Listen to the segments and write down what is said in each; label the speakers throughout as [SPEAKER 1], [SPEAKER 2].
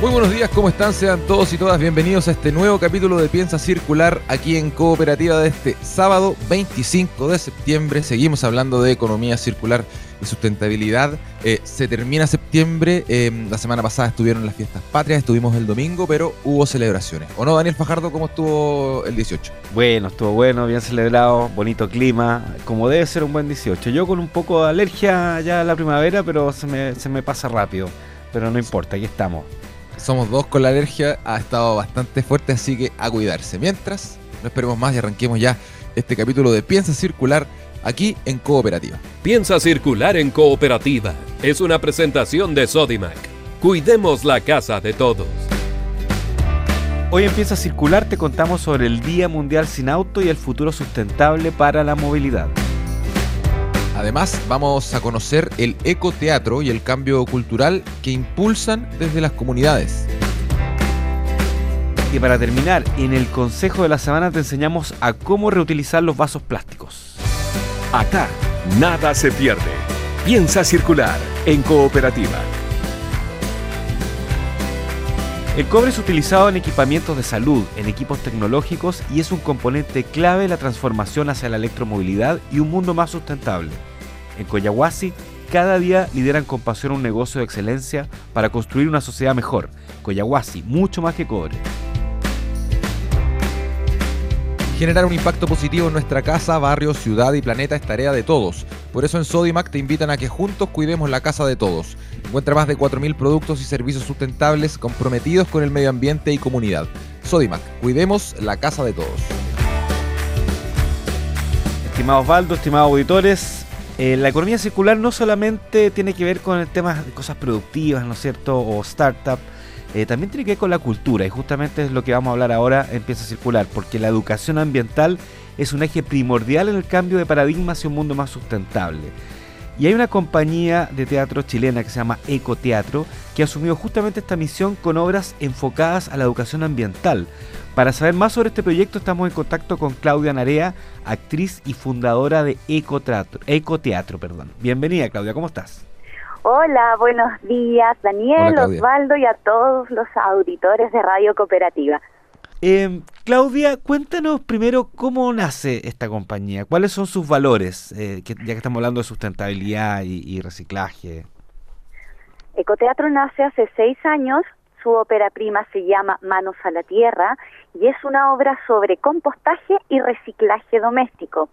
[SPEAKER 1] Muy buenos días, ¿cómo están? Sean todos y todas bienvenidos a este nuevo capítulo de Piensa Circular aquí en Cooperativa de este sábado 25 de septiembre. Seguimos hablando de economía circular y sustentabilidad. Eh, se termina septiembre, em, la semana pasada estuvieron las fiestas patrias, estuvimos el domingo, pero hubo celebraciones. ¿O no, Daniel Fajardo, cómo estuvo el 18?
[SPEAKER 2] Bueno, estuvo bueno, bien celebrado, bonito clima, como debe ser un buen 18. Yo con un poco de alergia ya a la primavera, pero se me, se me pasa rápido. Pero no importa, aquí estamos
[SPEAKER 1] somos dos con la alergia, ha estado bastante fuerte, así que a cuidarse. Mientras, no esperemos más y arranquemos ya este capítulo de Piensa Circular aquí en Cooperativa.
[SPEAKER 3] Piensa Circular en Cooperativa es una presentación de Sodimac. Cuidemos la casa de todos.
[SPEAKER 2] Hoy en Piensa Circular te contamos sobre el Día Mundial sin Auto y el futuro sustentable para la movilidad.
[SPEAKER 1] Además, vamos a conocer el ecoteatro y el cambio cultural que impulsan desde las comunidades.
[SPEAKER 2] Y para terminar, en el Consejo de la Semana te enseñamos a cómo reutilizar los vasos plásticos.
[SPEAKER 3] Acá, nada se pierde. Piensa circular en cooperativa.
[SPEAKER 2] El cobre es utilizado en equipamientos de salud, en equipos tecnológicos y es un componente clave en la transformación hacia la electromovilidad y un mundo más sustentable. En Coyahuasi, cada día lideran con pasión un negocio de excelencia para construir una sociedad mejor. Coyahuasi, mucho más que cobre.
[SPEAKER 1] Generar un impacto positivo en nuestra casa, barrio, ciudad y planeta es tarea de todos. Por eso en Sodimac te invitan a que juntos cuidemos la casa de todos. Encuentra más de 4.000 productos y servicios sustentables comprometidos con el medio ambiente y comunidad. Sodimac, cuidemos la casa de todos.
[SPEAKER 2] Estimados Osvaldo, estimados auditores, eh, la economía circular no solamente tiene que ver con el tema de cosas productivas, ¿no es cierto? O startup eh, también tiene que ver con la cultura y justamente es lo que vamos a hablar ahora en Piensa Circular, porque la educación ambiental es un eje primordial en el cambio de paradigma hacia un mundo más sustentable. Y hay una compañía de teatro chilena que se llama Ecoteatro que ha asumido justamente esta misión con obras enfocadas a la educación ambiental. Para saber más sobre este proyecto estamos en contacto con Claudia Narea, actriz y fundadora de Ecoteatro. Ecoteatro perdón. Bienvenida Claudia, ¿cómo estás?
[SPEAKER 4] Hola, buenos días Daniel, Osvaldo y a todos los auditores de Radio Cooperativa.
[SPEAKER 2] Eh, Claudia, cuéntanos primero cómo nace esta compañía, cuáles son sus valores, eh, ya que estamos hablando de sustentabilidad y, reciclaje.
[SPEAKER 4] Ecoteatro nace hace seis años, su ópera prima se llama Manos a la Tierra y es una obra sobre compostaje y reciclaje doméstico.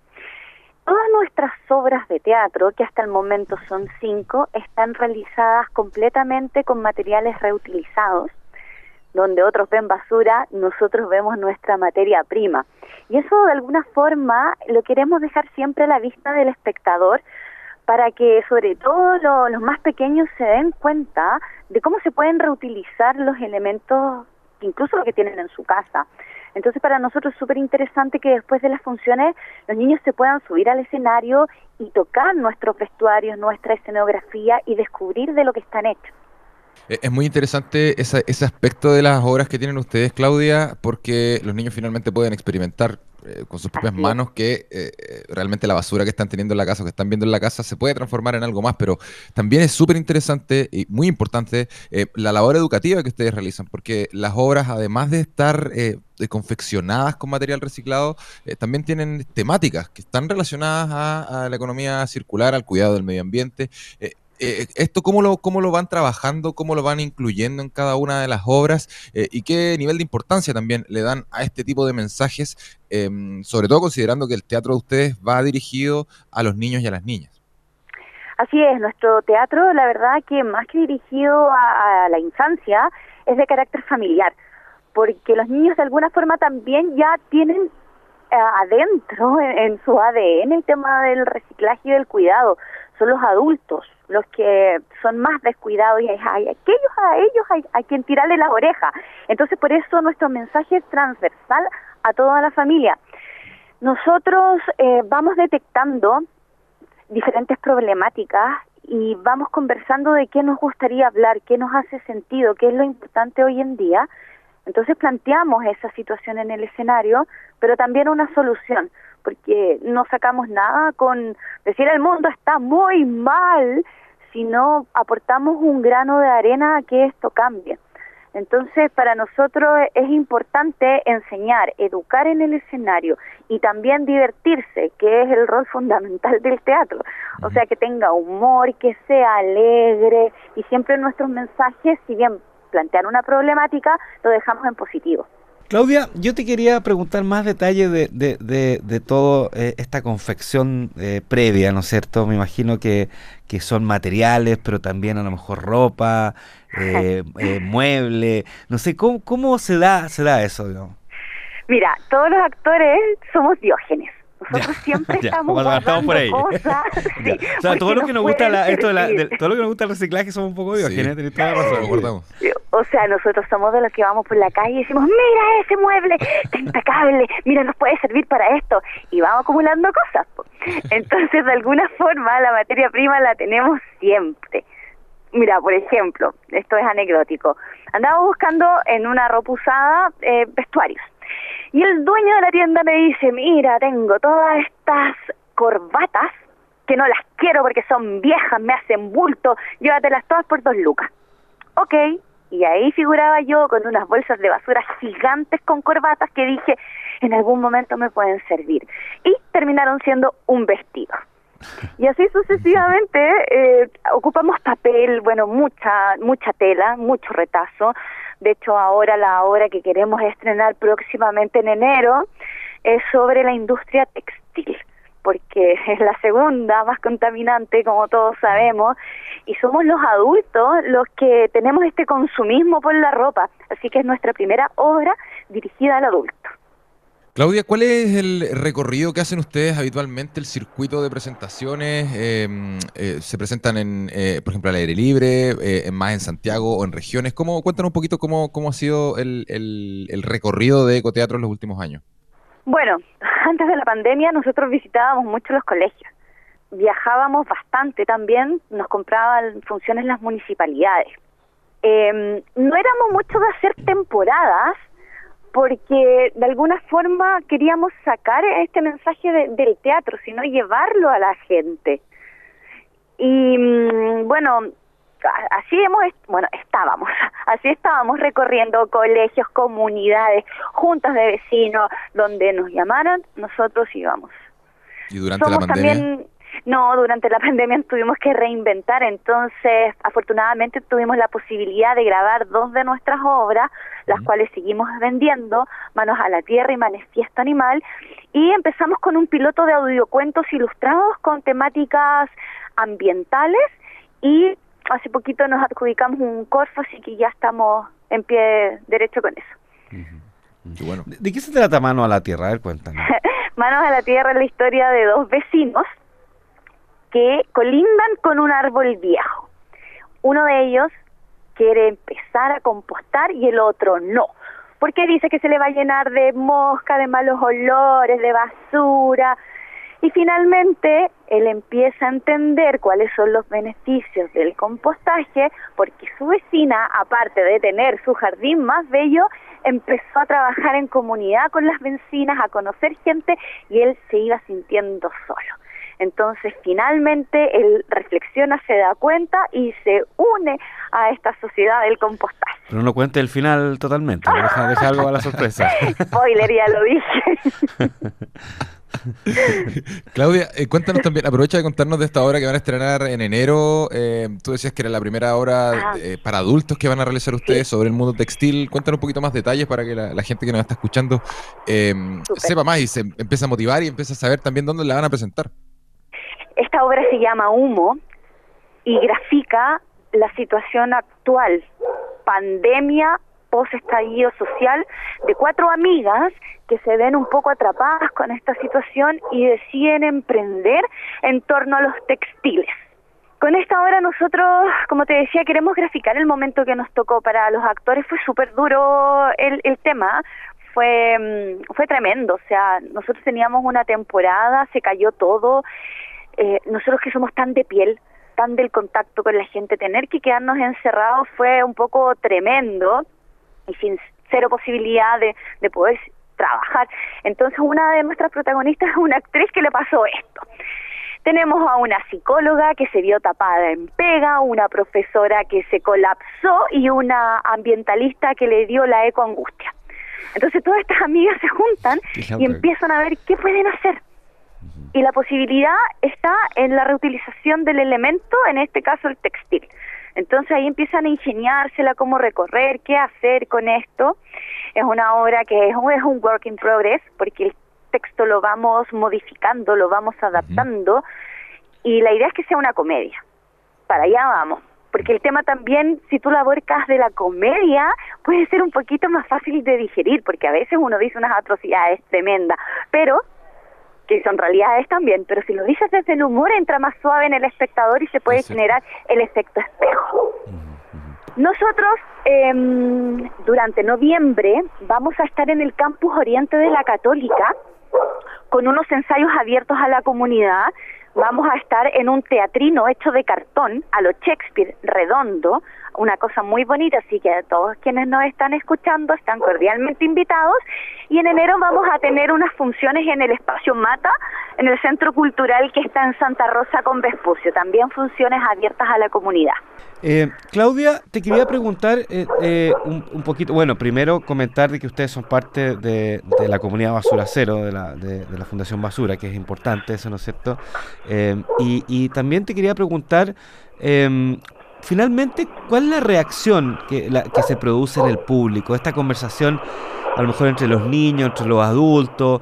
[SPEAKER 4] Todas nuestras obras de teatro, que hasta el momento son cinco, están realizadas completamente con materiales reutilizados. Donde otros ven basura, nosotros vemos nuestra materia prima. Y eso de alguna forma lo queremos dejar siempre a la vista del espectador para que sobre todo los más pequeños se den cuenta de cómo se pueden reutilizar los elementos, incluso lo que tienen en su casa. Entonces para nosotros es súper interesante que después de las funciones los niños se puedan subir al escenario y tocar nuestros vestuarios, nuestra escenografía y descubrir de lo que están hechos.
[SPEAKER 1] Eh, es muy interesante ese aspecto de las obras que tienen ustedes, Claudia, porque los niños finalmente pueden experimentar eh, con sus propias manos que eh, realmente la basura que están teniendo en la casa o que están viendo en la casa se puede transformar en algo más, pero también es súper interesante y muy importante la labor educativa que ustedes realizan, porque las obras, además de estar confeccionadas con material reciclado, también tienen temáticas que están relacionadas a, a, la economía circular, al cuidado del medio ambiente. Eh, esto cómo lo, cómo lo van trabajando, cómo lo van incluyendo en cada una de las obras eh, y qué nivel de importancia también le dan a este tipo de mensajes, em, sobre todo considerando que el teatro de ustedes va dirigido a los niños y a las niñas.
[SPEAKER 4] Así es, nuestro teatro, la verdad que más que dirigido a, la infancia, es de carácter familiar, porque los niños de alguna forma también ya tienen eh, adentro en, su ADN el tema del reciclaje y del cuidado. Son los adultos los que son más descuidados y hay, aquellos a ellos hay, hay quien tirarle las orejas. Entonces, por eso nuestro mensaje es transversal a toda la familia. Nosotros eh, vamos detectando diferentes problemáticas y vamos conversando de qué nos gustaría hablar, qué nos hace sentido, qué es lo importante hoy en día. Entonces planteamos esa situación en el escenario, pero también una solución, porque no sacamos nada con decir el mundo está muy mal, sino aportamos un grano de arena a que esto cambie. Entonces, para nosotros es importante enseñar, educar en el escenario y también divertirse, que es el rol fundamental del teatro. O sea, que tenga humor, que sea alegre y siempre nuestros mensajes, si bien plantean una problemática, lo dejamos en positivo.
[SPEAKER 2] Claudia, yo te quería preguntar más detalles de, de, de, de toda eh, esta confección eh, previa, ¿no es cierto? Me imagino que, que, son materiales, pero también a lo mejor ropa, eh, eh, mueble, no sé, ¿cómo, cómo se, da, se da eso? Digamos?
[SPEAKER 4] Mira, todos los actores somos diógenes. Nosotros siempre
[SPEAKER 2] ya,
[SPEAKER 4] estamos
[SPEAKER 2] por ahí.
[SPEAKER 4] cosas. sí,
[SPEAKER 2] o sea, todo lo que
[SPEAKER 4] nos
[SPEAKER 2] gusta la, esto de la, de- todo lo que nos gusta el reciclaje somos un poco
[SPEAKER 1] Sí.
[SPEAKER 2] tenés toda la razón.
[SPEAKER 4] O sea, nosotros somos de los que vamos por la calle y decimos, mira ese mueble, está impecable, mira, nos puede servir para esto. Y vamos acumulando cosas. po. Entonces, de alguna forma, la materia prima la tenemos siempre. Mira, por ejemplo, esto es anecdótico. Andaba buscando en una ropa usada eh, vestuarios. Y el dueño de la tienda me dice, mira, tengo todas estas corbatas que no las quiero porque son viejas, me hacen bulto, llévatelas todas por dos lucas. Ok, y ahí figuraba yo con unas bolsas de basura gigantes con corbatas que dije, en algún momento me pueden servir. Y terminaron siendo un vestido. Y así sucesivamente eh, ocupamos papel, bueno, mucha mucha tela, mucho retazo. De hecho, ahora la obra que queremos estrenar próximamente en enero es sobre la industria textil, porque es la segunda más contaminante, como todos sabemos, y somos los adultos los que tenemos este consumismo por la ropa. Así que es nuestra primera obra dirigida al adulto.
[SPEAKER 1] Claudia, ¿cuál es el recorrido que hacen ustedes habitualmente, el circuito de presentaciones? Eh, eh, ¿Se presentan, en, eh, por ejemplo, al aire libre, eh, más en Santiago o en regiones? ¿Cómo, cuéntanos un poquito cómo, cómo ha sido el, el- recorrido de Ecoteatro en los últimos años.
[SPEAKER 4] Bueno, antes de la pandemia nosotros visitábamos mucho los colegios. Viajábamos bastante también, nos compraban funciones las municipalidades. Eh, no éramos mucho de hacer temporadas porque de alguna forma queríamos sacar este mensaje de- del teatro, sino llevarlo a la gente. Y mm, bueno, así hemos, bueno, estábamos, así estábamos recorriendo colegios, comunidades, juntas de vecinos, donde nos llamaran, nosotros íbamos.
[SPEAKER 1] Y durante la pandemia,
[SPEAKER 4] también, no, durante la pandemia tuvimos que reinventar, entonces afortunadamente tuvimos la posibilidad de grabar dos de nuestras obras, las cuales seguimos vendiendo, Manos a la Tierra y Manifiesto Animal, y empezamos con un piloto de audiocuentos ilustrados con temáticas ambientales y hace poquito nos adjudicamos un Corfo, así que ya estamos en pie derecho con eso.
[SPEAKER 1] bueno.
[SPEAKER 2] ¿De, de qué se trata Mano a la Tierra? A ver, cuéntanos.
[SPEAKER 4] Manos a la Tierra es la historia de dos vecinos que colindan con un árbol viejo. Uno de ellos quiere empezar a compostar y el otro no. Porque dice que se le va a llenar de mosca, de malos olores, de basura. Y finalmente él empieza a entender cuáles son los beneficios del compostaje, porque su vecina, aparte de tener su jardín más bello, empezó a trabajar en comunidad con las vecinas, a conocer gente y él se iba sintiendo solo. Entonces, finalmente, él reflexiona, se da cuenta y se une a esta sociedad del compostaje.
[SPEAKER 2] Pero no cuente el final totalmente, deja, deja algo a la sorpresa.
[SPEAKER 4] Spoiler, ya lo dije.
[SPEAKER 1] Claudia, eh, cuéntanos también, aprovecha de contarnos de esta obra que van a estrenar en enero. eh, tú decías que era la primera obra eh, para adultos que van a realizar ustedes sobre el mundo textil. Cuéntanos un poquito más detalles para que la, la gente que nos está escuchando eh, sepa más y se empiece a motivar y empiece a saber también dónde la van a presentar.
[SPEAKER 4] Esta obra se llama Humo y grafica la situación actual, pandemia, post-estallido social, de cuatro amigas que se ven un poco atrapadas con esta situación y deciden emprender en torno a los textiles. Con esta obra nosotros, como te decía, queremos graficar el momento que nos tocó. Para los actores fue súper duro el, el tema, fue, mm, fue tremendo. O sea, nosotros teníamos una temporada, se cayó todo, eh, nosotros que somos tan de piel, tan del contacto con la gente, tener que quedarnos encerrados fue un poco tremendo y sin cero posibilidad de, de poder trabajar. Entonces una de nuestras protagonistas es una actriz que le pasó esto. Tenemos a una psicóloga que se vio tapada en pega, una profesora que se colapsó y una ambientalista que le dio la ecoangustia. Entonces todas estas amigas se juntan y empiezan a ver qué pueden hacer. Y la posibilidad está en la reutilización del elemento, en este caso el textil. Entonces ahí empiezan a ingeniársela cómo recorrer, qué hacer con esto. Es una obra que es un, es un work in progress porque el texto lo vamos modificando, lo vamos adaptando y la idea es que sea una comedia. Para allá vamos. Porque el tema también, si tú la aborcas de la comedia, puede ser un poquito más fácil de digerir, porque a veces uno dice unas atrocidades tremendas, pero que son realidades también, pero si lo dices desde el humor entra más suave en el espectador y se puede generar el efecto espejo. Nosotros em, durante noviembre vamos a estar en el campus Oriente de la Católica con unos ensayos abiertos a la comunidad. Vamos a estar en un teatrino hecho de cartón, a lo Shakespeare, redondo, una cosa muy bonita, así que todos quienes nos están escuchando están cordialmente invitados. Y en enero vamos a tener unas funciones en el espacio Mata, en el Centro Cultural que está en Santa Rosa con Vespucio, también funciones abiertas a la comunidad.
[SPEAKER 2] Eh, Claudia, te quería preguntar eh, eh, un, poquito, bueno, primero comentar de que ustedes son parte de, la comunidad Basura Cero, de la, de, la Fundación Basura, que es importante eso, ¿no es cierto? Y, y, también te quería preguntar em, finalmente, ¿cuál es la reacción que, se produce en el público? Esta conversación, a lo mejor entre los niños, entre los adultos,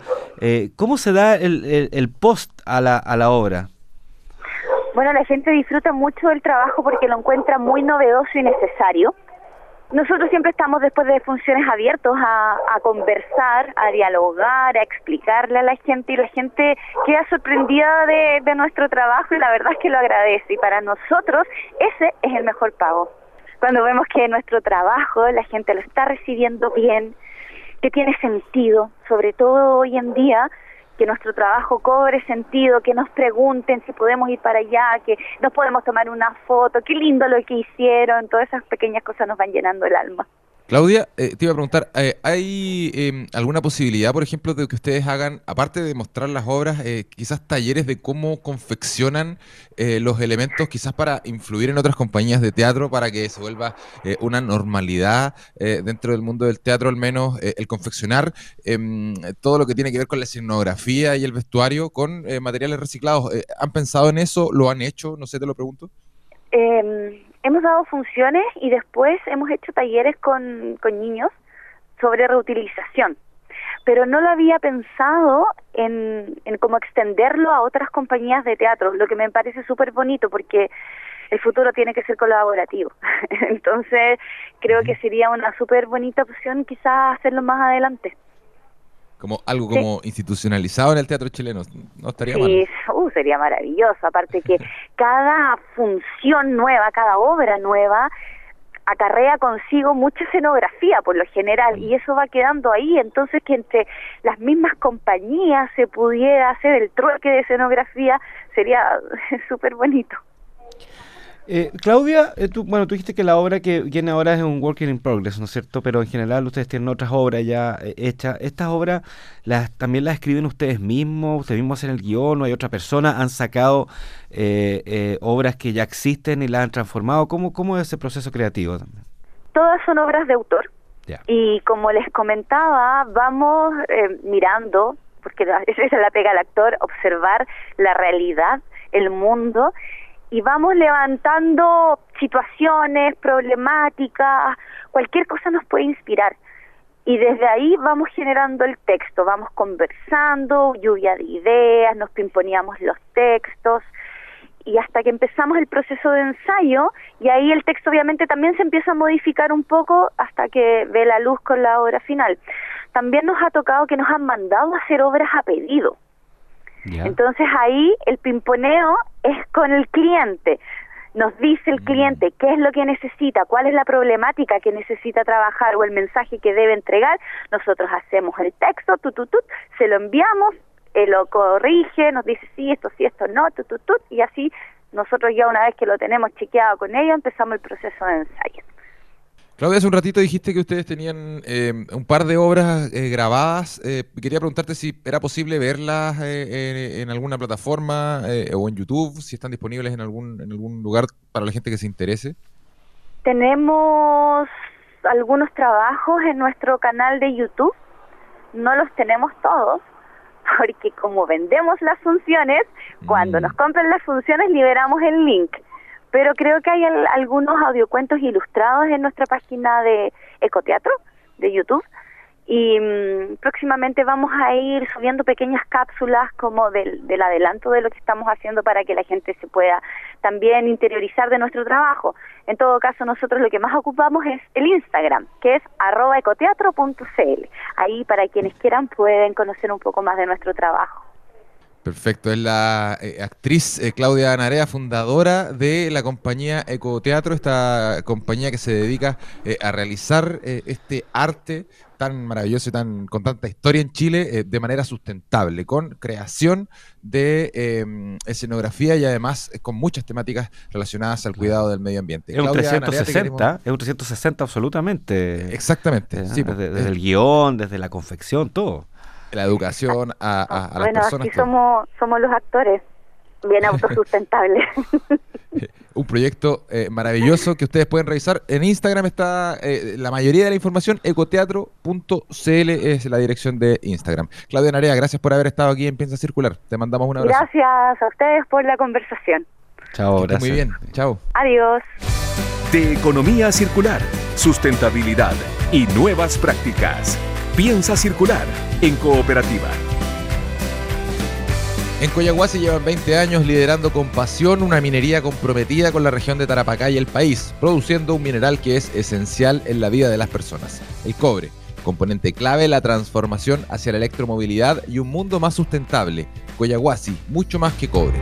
[SPEAKER 2] ¿cómo se da el, post a la obra?
[SPEAKER 4] Bueno, la gente disfruta mucho del trabajo porque lo encuentra muy novedoso y necesario. Nosotros siempre estamos después de funciones abiertos a, conversar, a dialogar, a explicarle a la gente y la gente queda sorprendida de nuestro trabajo y la verdad es que lo agradece y para nosotros ese es el mejor pago. Cuando vemos que nuestro trabajo la gente lo está recibiendo bien, que tiene sentido, sobre todo hoy en día que nuestro trabajo cobre sentido, que nos pregunten si podemos ir para allá, que nos podemos tomar una foto, qué lindo lo que hicieron, todas esas pequeñas cosas nos van llenando el alma.
[SPEAKER 1] Claudia, eh, te iba a preguntar, eh, ¿hay em, alguna posibilidad, por ejemplo, de que ustedes hagan, aparte de mostrar las obras, eh, quizás talleres de cómo confeccionan los elementos, quizás para influir en otras compañías de teatro, para que se vuelva una normalidad dentro del mundo del teatro, al menos el confeccionar em, todo lo que tiene que ver con la escenografía y el vestuario con materiales reciclados? ¿Han pensado en eso? ¿Lo han hecho? No sé, te lo pregunto.
[SPEAKER 4] Hemos dado funciones y después hemos hecho talleres con, con niños sobre reutilización, pero no lo había pensado en, en cómo extenderlo a otras compañías de teatro, lo que me parece súper bonito porque el futuro tiene que ser colaborativo. Entonces, creo que sería una súper bonita opción quizás hacerlo más adelante
[SPEAKER 1] como algo como institucionalizado en el teatro chileno. No estaría mal.
[SPEAKER 4] Sí, uh, sería maravilloso. Aparte que cada función nueva, cada obra nueva acarrea consigo mucha escenografía por lo general y eso va quedando ahí, entonces que entre las mismas compañías se pudiera hacer el trueque de escenografía sería súper bonito.
[SPEAKER 2] Eh, Claudia, eh, tú, bueno, tú dijiste que la obra que viene ahora es un working in progress, ¿no es cierto? Pero en general ustedes tienen otras obras ya eh, hechas. ¿Estas obras las, también las escriben ustedes mismos? ¿Ustedes mismos hacen el guion o hay otra persona? ¿Han sacado obras que ya existen y las han transformado? ¿Cómo, cómo es ese proceso creativo?
[SPEAKER 4] Todas son obras de autor. Y como les comentaba, vamos mirando, porque esa es la pega al actor, observar la realidad, el mundo y vamos levantando situaciones, problemáticas, cualquier cosa nos puede inspirar. Y desde ahí vamos generando el texto, vamos conversando, lluvia de ideas, nos pimponíamos los textos y hasta que empezamos el proceso de ensayo y ahí el texto obviamente también se empieza a modificar un poco hasta que ve la luz con la obra final. También nos ha tocado que nos han mandado a hacer obras a pedido. Entonces ahí el pimponeo es con el cliente. Nos dice el mm. cliente qué es lo que necesita, cuál es la problemática que necesita trabajar o el mensaje que debe entregar. Nosotros hacemos el texto, tu, se lo enviamos, eh, lo corrige, nos dice sí, esto sí, esto no, tu, tu, tu, y así nosotros ya una vez que lo tenemos chequeado con ellos empezamos el proceso de ensayo.
[SPEAKER 1] Claudia, hace un ratito dijiste que ustedes tenían eh, un par de obras eh, grabadas. Eh, quería preguntarte si era posible verlas en, en, alguna plataforma o en YouTube, si están disponibles en algún, en algún lugar para la gente que se interese.
[SPEAKER 4] Tenemos algunos trabajos en nuestro canal de YouTube. No los tenemos todos, porque como vendemos las funciones, cuando
[SPEAKER 1] Mm.
[SPEAKER 4] nos compran las funciones liberamos el link. Pero creo que hay al- algunos audiocuentos ilustrados en nuestra página de Ecoteatro, de YouTube. Y mm, próximamente vamos a ir subiendo pequeñas cápsulas como del, del adelanto de lo que estamos haciendo para que la gente se pueda también interiorizar de nuestro trabajo. En todo caso, nosotros lo que más ocupamos es el Instagram, que es arroba ecoteatro.cl. Ahí para quienes quieran pueden conocer un poco más de nuestro trabajo.
[SPEAKER 1] Perfecto, es la eh, actriz eh, Claudia Narea, fundadora de la compañía Ecoteatro, esta compañía que se dedica eh, a realizar eh, este arte tan maravilloso y tan con tanta historia en Chile de manera sustentable, con creación de eh, escenografía y además con muchas temáticas relacionadas al cuidado del medio ambiente.
[SPEAKER 2] Es un
[SPEAKER 1] Claudia Narea, te
[SPEAKER 2] 360,
[SPEAKER 1] queremos-
[SPEAKER 2] es un 360 absolutamente.
[SPEAKER 1] Exactamente, sí,
[SPEAKER 2] desde, desde el guion, desde la confección, todo.
[SPEAKER 1] La educación a, a- a las
[SPEAKER 4] bueno,
[SPEAKER 1] personas.
[SPEAKER 4] así
[SPEAKER 1] que-
[SPEAKER 4] somos, somos los actores, bien autosustentables.
[SPEAKER 1] Un proyecto eh, maravilloso que ustedes pueden revisar. En Instagram está eh, la mayoría de la información. Ecoteatro.cl es la dirección de Instagram. Claudia Narea, gracias por haber estado aquí en Piensa Circular. Te mandamos un abrazo.
[SPEAKER 4] Gracias a ustedes por la conversación.
[SPEAKER 2] Chao, gracias.
[SPEAKER 1] Muy bien. Chao.
[SPEAKER 4] Adiós.
[SPEAKER 3] De economía circular, sustentabilidad y nuevas prácticas. Piensa circular en cooperativa.
[SPEAKER 1] En Coyahuasi llevan 20 años liderando con pasión una minería comprometida con la región de Tarapacá y el país, produciendo un mineral que es esencial en la vida de las personas, el cobre, componente clave en la transformación hacia la electromovilidad y un mundo más sustentable. Coyahuasi, mucho más que cobre.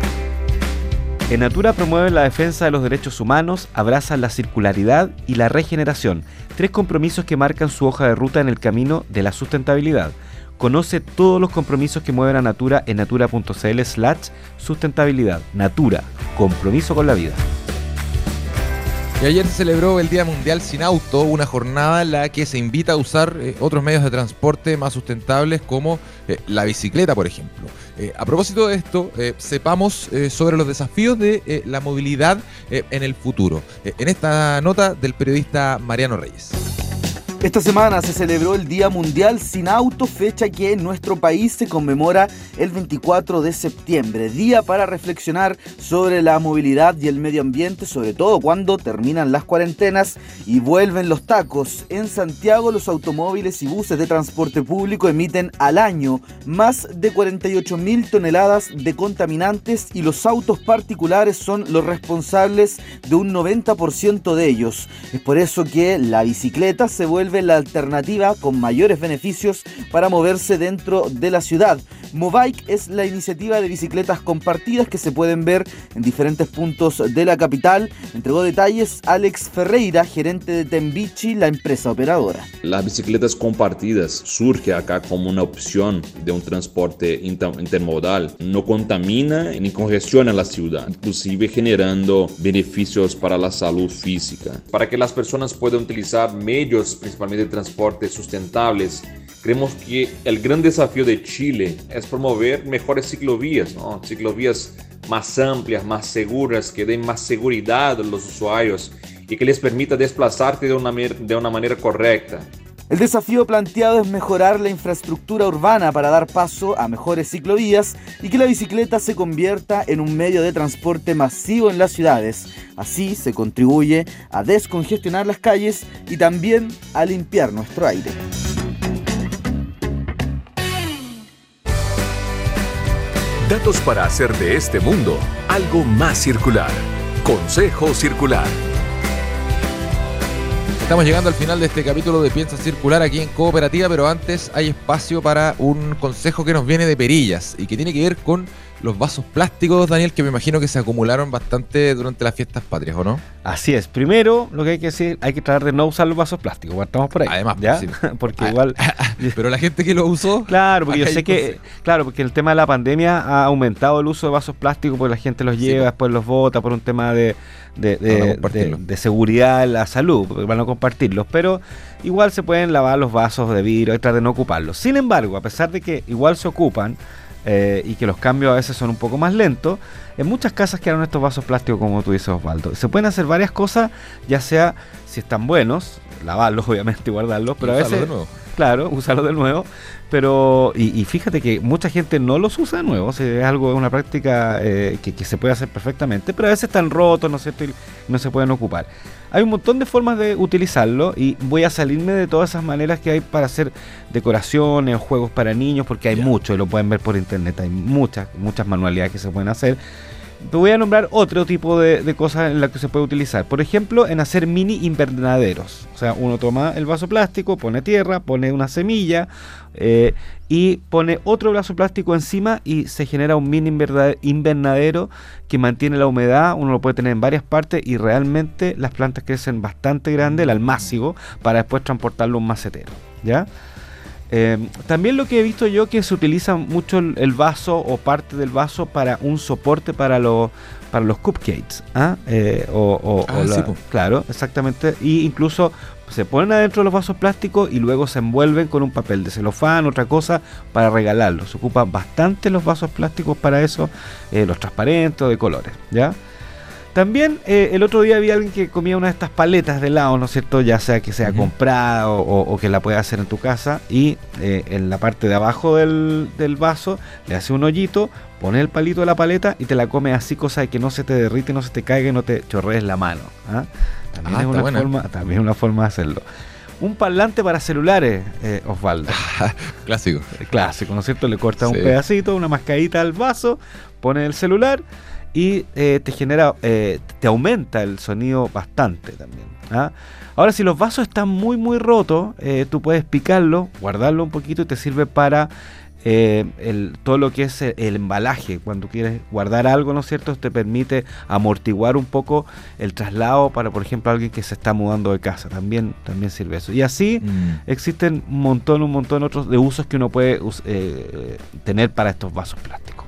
[SPEAKER 2] En Natura promueven la defensa de los derechos humanos, abrazan la circularidad y la regeneración, tres compromisos que marcan su hoja de ruta en el camino de la sustentabilidad. Conoce todos los compromisos que mueven a Natura en natura.cl slash sustentabilidad. Natura, compromiso con la vida.
[SPEAKER 1] Y ayer se celebró el Día Mundial Sin Auto, una jornada en la que se invita a usar eh, otros medios de transporte más sustentables como eh, la bicicleta, por ejemplo. Eh, a propósito de esto, eh, sepamos eh, sobre los desafíos de la movilidad en el futuro. En esta nota del periodista Mariano Reyes.
[SPEAKER 5] Esta semana se celebró el Día Mundial Sin Auto, fecha que en nuestro país se conmemora el 24 de septiembre, día para reflexionar sobre la movilidad y el medio ambiente, sobre todo cuando terminan las cuarentenas y vuelven los tacos. En Santiago los automóviles y buses de transporte público emiten al año más de 48 mil toneladas de contaminantes y los autos particulares son los responsables de un 90% de ellos. Es por eso que la bicicleta se vuelve la alternativa con mayores beneficios para moverse dentro de la ciudad. Mobike es la iniciativa de bicicletas compartidas que se pueden ver en diferentes puntos de la capital. Entregó detalles Alex Ferreira, gerente de Tembichi, la empresa operadora.
[SPEAKER 6] Las bicicletas compartidas surge acá como una opción de un transporte inter- intermodal. No contamina ni congestiona la ciudad, inclusive generando beneficios para la salud física. Para que las personas puedan utilizar medios, principalmente de transporte sustentables, creemos que el gran desafío de Chile es promover mejores ciclovías, ¿no? ciclovías más amplias, más seguras, que den más seguridad a los usuarios y que les permita desplazarse de una, de una manera correcta.
[SPEAKER 5] El desafío planteado es mejorar la infraestructura urbana para dar paso a mejores ciclovías y que la bicicleta se convierta en un medio de transporte masivo en las ciudades. Así se contribuye a descongestionar las calles y también a limpiar nuestro aire.
[SPEAKER 3] Datos para hacer de este mundo algo más circular. Consejo Circular.
[SPEAKER 1] Estamos llegando al final de este capítulo de Piensa Circular aquí en Cooperativa, pero antes hay espacio para un consejo que nos viene de Perillas y que tiene que ver con los vasos plásticos, Daniel, que me imagino que se acumularon bastante durante las fiestas patrias, ¿o no?
[SPEAKER 2] Así es. Primero, lo que hay que decir, hay que tratar de no usar los vasos plásticos. Estamos por ahí.
[SPEAKER 1] Además,
[SPEAKER 2] ¿ya?
[SPEAKER 1] sí.
[SPEAKER 2] porque
[SPEAKER 1] Ah,
[SPEAKER 2] igual.
[SPEAKER 1] Pero la gente que lo usó.
[SPEAKER 2] Claro, porque yo sé que, claro, porque el tema de la pandemia ha aumentado el uso de vasos plásticos porque la gente los lleva,
[SPEAKER 1] po.
[SPEAKER 2] después los bota por un tema de, de, de-
[SPEAKER 1] no
[SPEAKER 2] de- seguridad en la salud, van a compartirlos, pero igual se pueden lavar los vasos de vidrio y tratar de no ocuparlos. Sin embargo, a pesar de que igual se ocupan eh, y que los cambios a veces son un poco más lentos, en muchas casas quedaron estos vasos plásticos como tú dices Osvaldo. Se pueden hacer varias cosas, ya sea si están buenos, lavarlos obviamente y guardarlos, pero a veces... Claro, usarlo de nuevo. Pero, y, y fíjate que mucha gente no los usa de nuevo. o sea, es algo, una práctica eh, que, que se puede hacer perfectamente. Pero a veces están rotos, ¿no es cierto? Y no se pueden ocupar. Hay un montón de formas de utilizarlo y voy a salirme de todas esas maneras que hay para hacer decoraciones, juegos para niños, porque hay
[SPEAKER 1] Ya.
[SPEAKER 2] mucho y lo pueden ver por internet. Hay muchas, muchas manualidades que se pueden hacer. Te voy a nombrar otro tipo de, de cosas en las que se puede utilizar. Por ejemplo, en hacer mini invernaderos. O sea, uno toma el vaso plástico, pone tierra, pone una semilla eh, y pone otro vaso plástico encima y se genera un mini inverna- invernadero que mantiene la humedad. Uno lo puede tener en varias partes y realmente las plantas crecen bastante grande, el almácigo, para después transportarlo a un macetero. ¿Ya? Eh, también lo que he visto yo que se utiliza mucho el, el vaso o parte del vaso para un soporte para los para los cupcakes, ¿ah? Eh, o, o-
[SPEAKER 1] Ah,
[SPEAKER 2] o la-
[SPEAKER 1] sí, po.
[SPEAKER 2] claro, exactamente, y incluso se ponen adentro de los vasos plásticos y luego se envuelven con un papel de celofán, otra cosa, para regalarlos. Se ocupan bastante los vasos plásticos para eso, eh, los transparentes o de colores, ¿ya? También eh, el otro día vi a alguien que comía una de estas paletas de helado, ¿no es cierto? Ya sea que sea comprada o, o- o que la pueda hacer en tu casa y eh, en la parte de abajo del, del vaso le hace un hoyito, pone el palito de la paleta y te la come así, cosa de que no se te derrite, no se te caiga y no te chorrees la mano. ¿ah? También,
[SPEAKER 1] Ah,
[SPEAKER 2] es una
[SPEAKER 1] buena.
[SPEAKER 2] forma, también es una forma de hacerlo. Un parlante para celulares, eh, Osvaldo.
[SPEAKER 1] Clásico.
[SPEAKER 2] Clásico, ¿no es cierto? Le cortas
[SPEAKER 1] Sí.
[SPEAKER 2] un pedacito, una mascadita al vaso, pones el celular y eh, te genera, eh, te aumenta el sonido bastante también. ¿ah? Ahora, si los vasos están muy, muy rotos, eh, tú puedes picarlo, guardarlo un poquito y te sirve para eh, el- todo lo que es el, el embalaje. Cuando quieres guardar algo, ¿no es cierto? Te permite amortiguar un poco el traslado para, por ejemplo, alguien que se está mudando de casa. También, también sirve eso. Y así
[SPEAKER 1] Mm.
[SPEAKER 2] existen un montón, un montón otros de usos que uno puede eh, tener para estos vasos plásticos.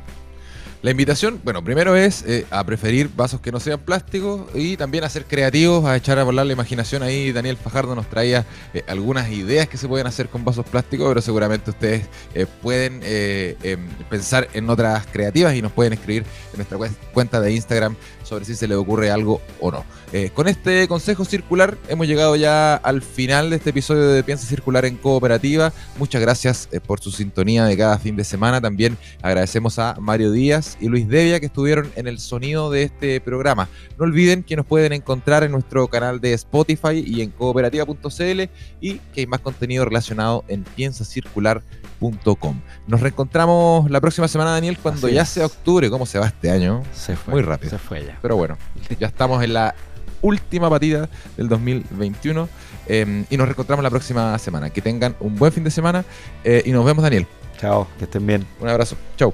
[SPEAKER 1] La invitación, bueno, primero es eh, a preferir vasos que no sean plásticos y también a ser creativos, a echar a volar la imaginación. Ahí Daniel Fajardo nos traía eh, algunas ideas que se pueden hacer con vasos plásticos, pero seguramente ustedes eh, pueden em, pensar en otras creativas y nos pueden escribir en nuestra cuen- cuenta de Instagram sobre si se les ocurre algo o no. Con este consejo circular hemos llegado ya al final de este episodio de Piensa Circular en Cooperativa. Muchas gracias por su sintonía de cada fin de semana. También agradecemos a Mario Díaz y Luis Devia que estuvieron en el sonido de este programa. No olviden que nos pueden encontrar en nuestro canal de Spotify y en cooperativa.cl y que hay más contenido relacionado en piensacircular.com. Nos reencontramos la próxima semana, Daniel, cuando
[SPEAKER 2] Así
[SPEAKER 1] ya
[SPEAKER 2] es.
[SPEAKER 1] sea octubre. ¿Cómo se va este año?
[SPEAKER 2] Se fue.
[SPEAKER 1] Muy rápido.
[SPEAKER 2] Se fue ya.
[SPEAKER 1] Pero bueno, ya estamos en la última partida del 2021 eh, y nos reencontramos la próxima semana. Que tengan un buen fin de semana eh, y nos vemos, Daniel.
[SPEAKER 2] Chao, que estén bien.
[SPEAKER 1] Un abrazo. Chau.